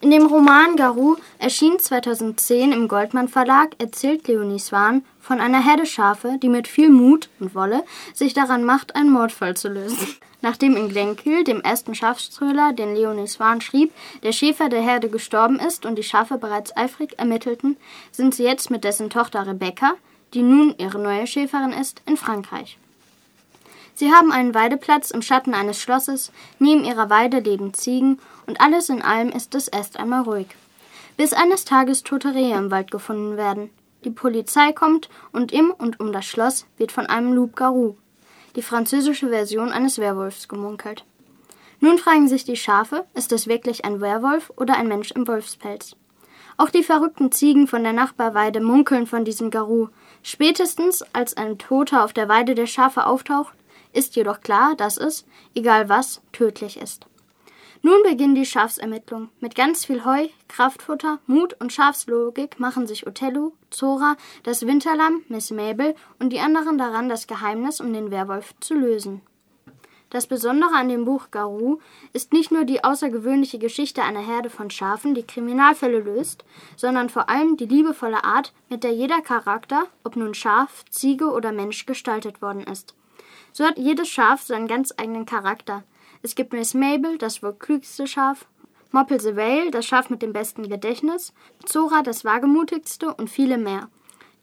In dem Roman Garou, erschienen 2010 im Goldmann Verlag, erzählt Leonie Swan von einer Herde Schafe, die mit viel Mut und Wolle sich daran macht, einen Mordfall zu lösen. Nachdem in Glenkill, dem ersten Schafströler, den Leonie Swan schrieb, der Schäfer der Herde gestorben ist und die Schafe bereits eifrig ermittelten, sind sie jetzt mit dessen Tochter Rebecca, die nun ihre neue Schäferin ist, in Frankreich. Sie haben einen Weideplatz im Schatten eines Schlosses, neben ihrer Weide leben Ziegen und alles in allem ist es erst einmal ruhig. Bis eines Tages tote Rehe im Wald gefunden werden. Die Polizei kommt und im und um das Schloss wird von einem Loup-Garou, die französische Version eines Werwolfs, gemunkelt. Nun fragen sich die Schafe, ist es wirklich ein Werwolf oder ein Mensch im Wolfspelz? Auch die verrückten Ziegen von der Nachbarweide munkeln von diesem Garou. Spätestens, als ein Toter auf der Weide der Schafe auftaucht, ist jedoch klar, dass es, egal was, tödlich ist. Nun beginnen die Schafsermittlungen. Mit ganz viel Heu, Kraftfutter, Mut und Schafslogik machen sich Othello, Zora, das Winterlamm, Miss Mabel und die anderen daran, das Geheimnis um den Werwolf zu lösen. Das Besondere an dem Buch Garou ist nicht nur die außergewöhnliche Geschichte einer Herde von Schafen, die Kriminalfälle löst, sondern vor allem die liebevolle Art, mit der jeder Charakter, ob nun Schaf, Ziege oder Mensch, gestaltet worden ist. So hat jedes Schaf seinen ganz eigenen Charakter. Es gibt Miss Mabel, das wohl klügste Schaf, Moppel the Whale, das Schaf mit dem besten Gedächtnis, Zora, das wagemutigste und viele mehr.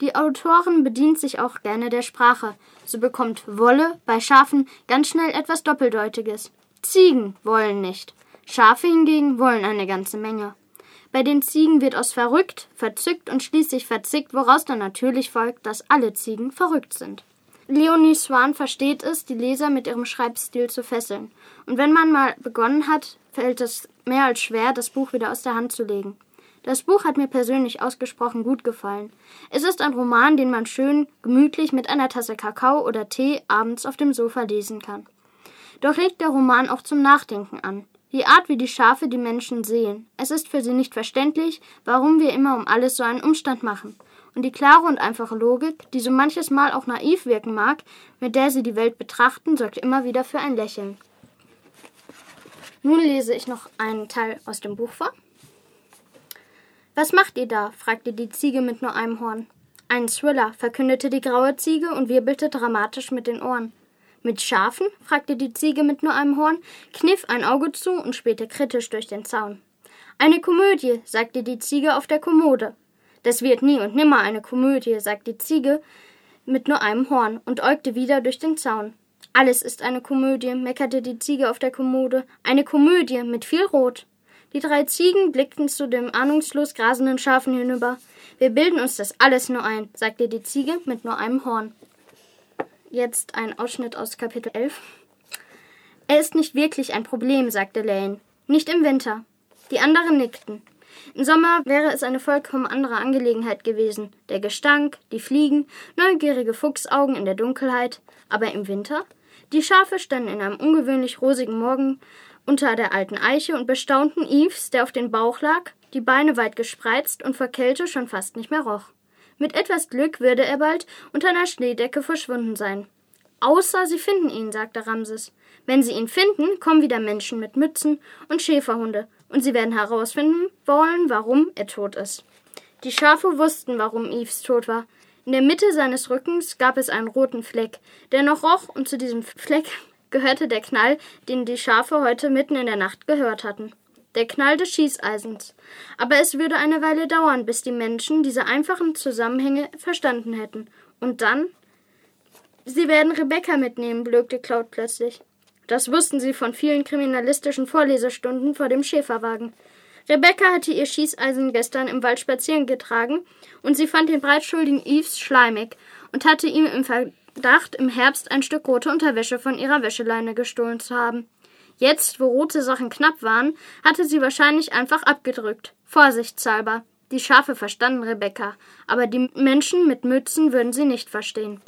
Die Autorin bedient sich auch gerne der Sprache. So bekommt Wolle bei Schafen ganz schnell etwas Doppeldeutiges. Ziegen wollen nicht. Schafe hingegen wollen eine ganze Menge. Bei den Ziegen wird aus verrückt, verzückt und schließlich verzickt, woraus dann natürlich folgt, dass alle Ziegen verrückt sind. Leonie Swan versteht es, die Leser mit ihrem Schreibstil zu fesseln. Und wenn man mal begonnen hat, fällt es mehr als schwer, das Buch wieder aus der Hand zu legen. Das Buch hat mir persönlich ausgesprochen gut gefallen. Es ist ein Roman, den man schön, gemütlich mit einer Tasse Kakao oder Tee abends auf dem Sofa lesen kann. Doch regt der Roman auch zum Nachdenken an. Die Art, wie die Schafe die Menschen sehen. Es ist für sie nicht verständlich, warum wir immer um alles so einen Umstand machen und die klare und einfache Logik, die so manches Mal auch naiv wirken mag, mit der sie die Welt betrachten, sorgt immer wieder für ein Lächeln. Nun lese ich noch einen Teil aus dem Buch vor. Was macht ihr da? fragte die Ziege mit nur einem Horn. Ein Thriller, verkündete die graue Ziege und wirbelte dramatisch mit den Ohren. Mit Schafen? fragte die Ziege mit nur einem Horn, kniff ein Auge zu und spähte kritisch durch den Zaun. Eine Komödie, sagte die Ziege auf der Kommode. Das wird nie und nimmer eine Komödie, sagt die Ziege mit nur einem Horn und äugte wieder durch den Zaun. Alles ist eine Komödie, meckerte die Ziege auf der Kommode. Eine Komödie mit viel Rot. Die drei Ziegen blickten zu dem ahnungslos grasenden Schafen hinüber. Wir bilden uns das alles nur ein, sagte die Ziege mit nur einem Horn. Jetzt ein Ausschnitt aus Kapitel 11. Er ist nicht wirklich ein Problem, sagte Lane. Nicht im Winter. Die anderen nickten. Im Sommer wäre es eine vollkommen andere Angelegenheit gewesen. Der Gestank, die Fliegen, neugierige Fuchsaugen in der Dunkelheit. Aber im Winter? Die Schafe standen in einem ungewöhnlich rosigen Morgen unter der alten Eiche und bestaunten Eves, der auf dem Bauch lag, die Beine weit gespreizt und vor Kälte schon fast nicht mehr roch. Mit etwas Glück würde er bald unter einer Schneedecke verschwunden sein. Außer sie finden ihn, sagte Ramses. Wenn sie ihn finden, kommen wieder Menschen mit Mützen und Schäferhunde, und sie werden herausfinden wollen, warum er tot ist. Die Schafe wussten, warum Eves tot war. In der Mitte seines Rückens gab es einen roten Fleck, der noch roch, und zu diesem Fleck gehörte der Knall, den die Schafe heute mitten in der Nacht gehört hatten. Der Knall des Schießeisens. Aber es würde eine Weile dauern, bis die Menschen diese einfachen Zusammenhänge verstanden hätten. Und dann? Sie werden Rebecca mitnehmen, blökte Cloud plötzlich. Das wussten sie von vielen kriminalistischen Vorlesestunden vor dem Schäferwagen. Rebecca hatte ihr Schießeisen gestern im Wald spazieren getragen und sie fand den breitschuldigen Eves schleimig und hatte ihm im Verdacht, im Herbst ein Stück rote Unterwäsche von ihrer Wäscheleine gestohlen zu haben. Jetzt, wo rote Sachen knapp waren, hatte sie wahrscheinlich einfach abgedrückt. Vorsichtshalber. Die Schafe verstanden Rebecca, aber die Menschen mit Mützen würden sie nicht verstehen.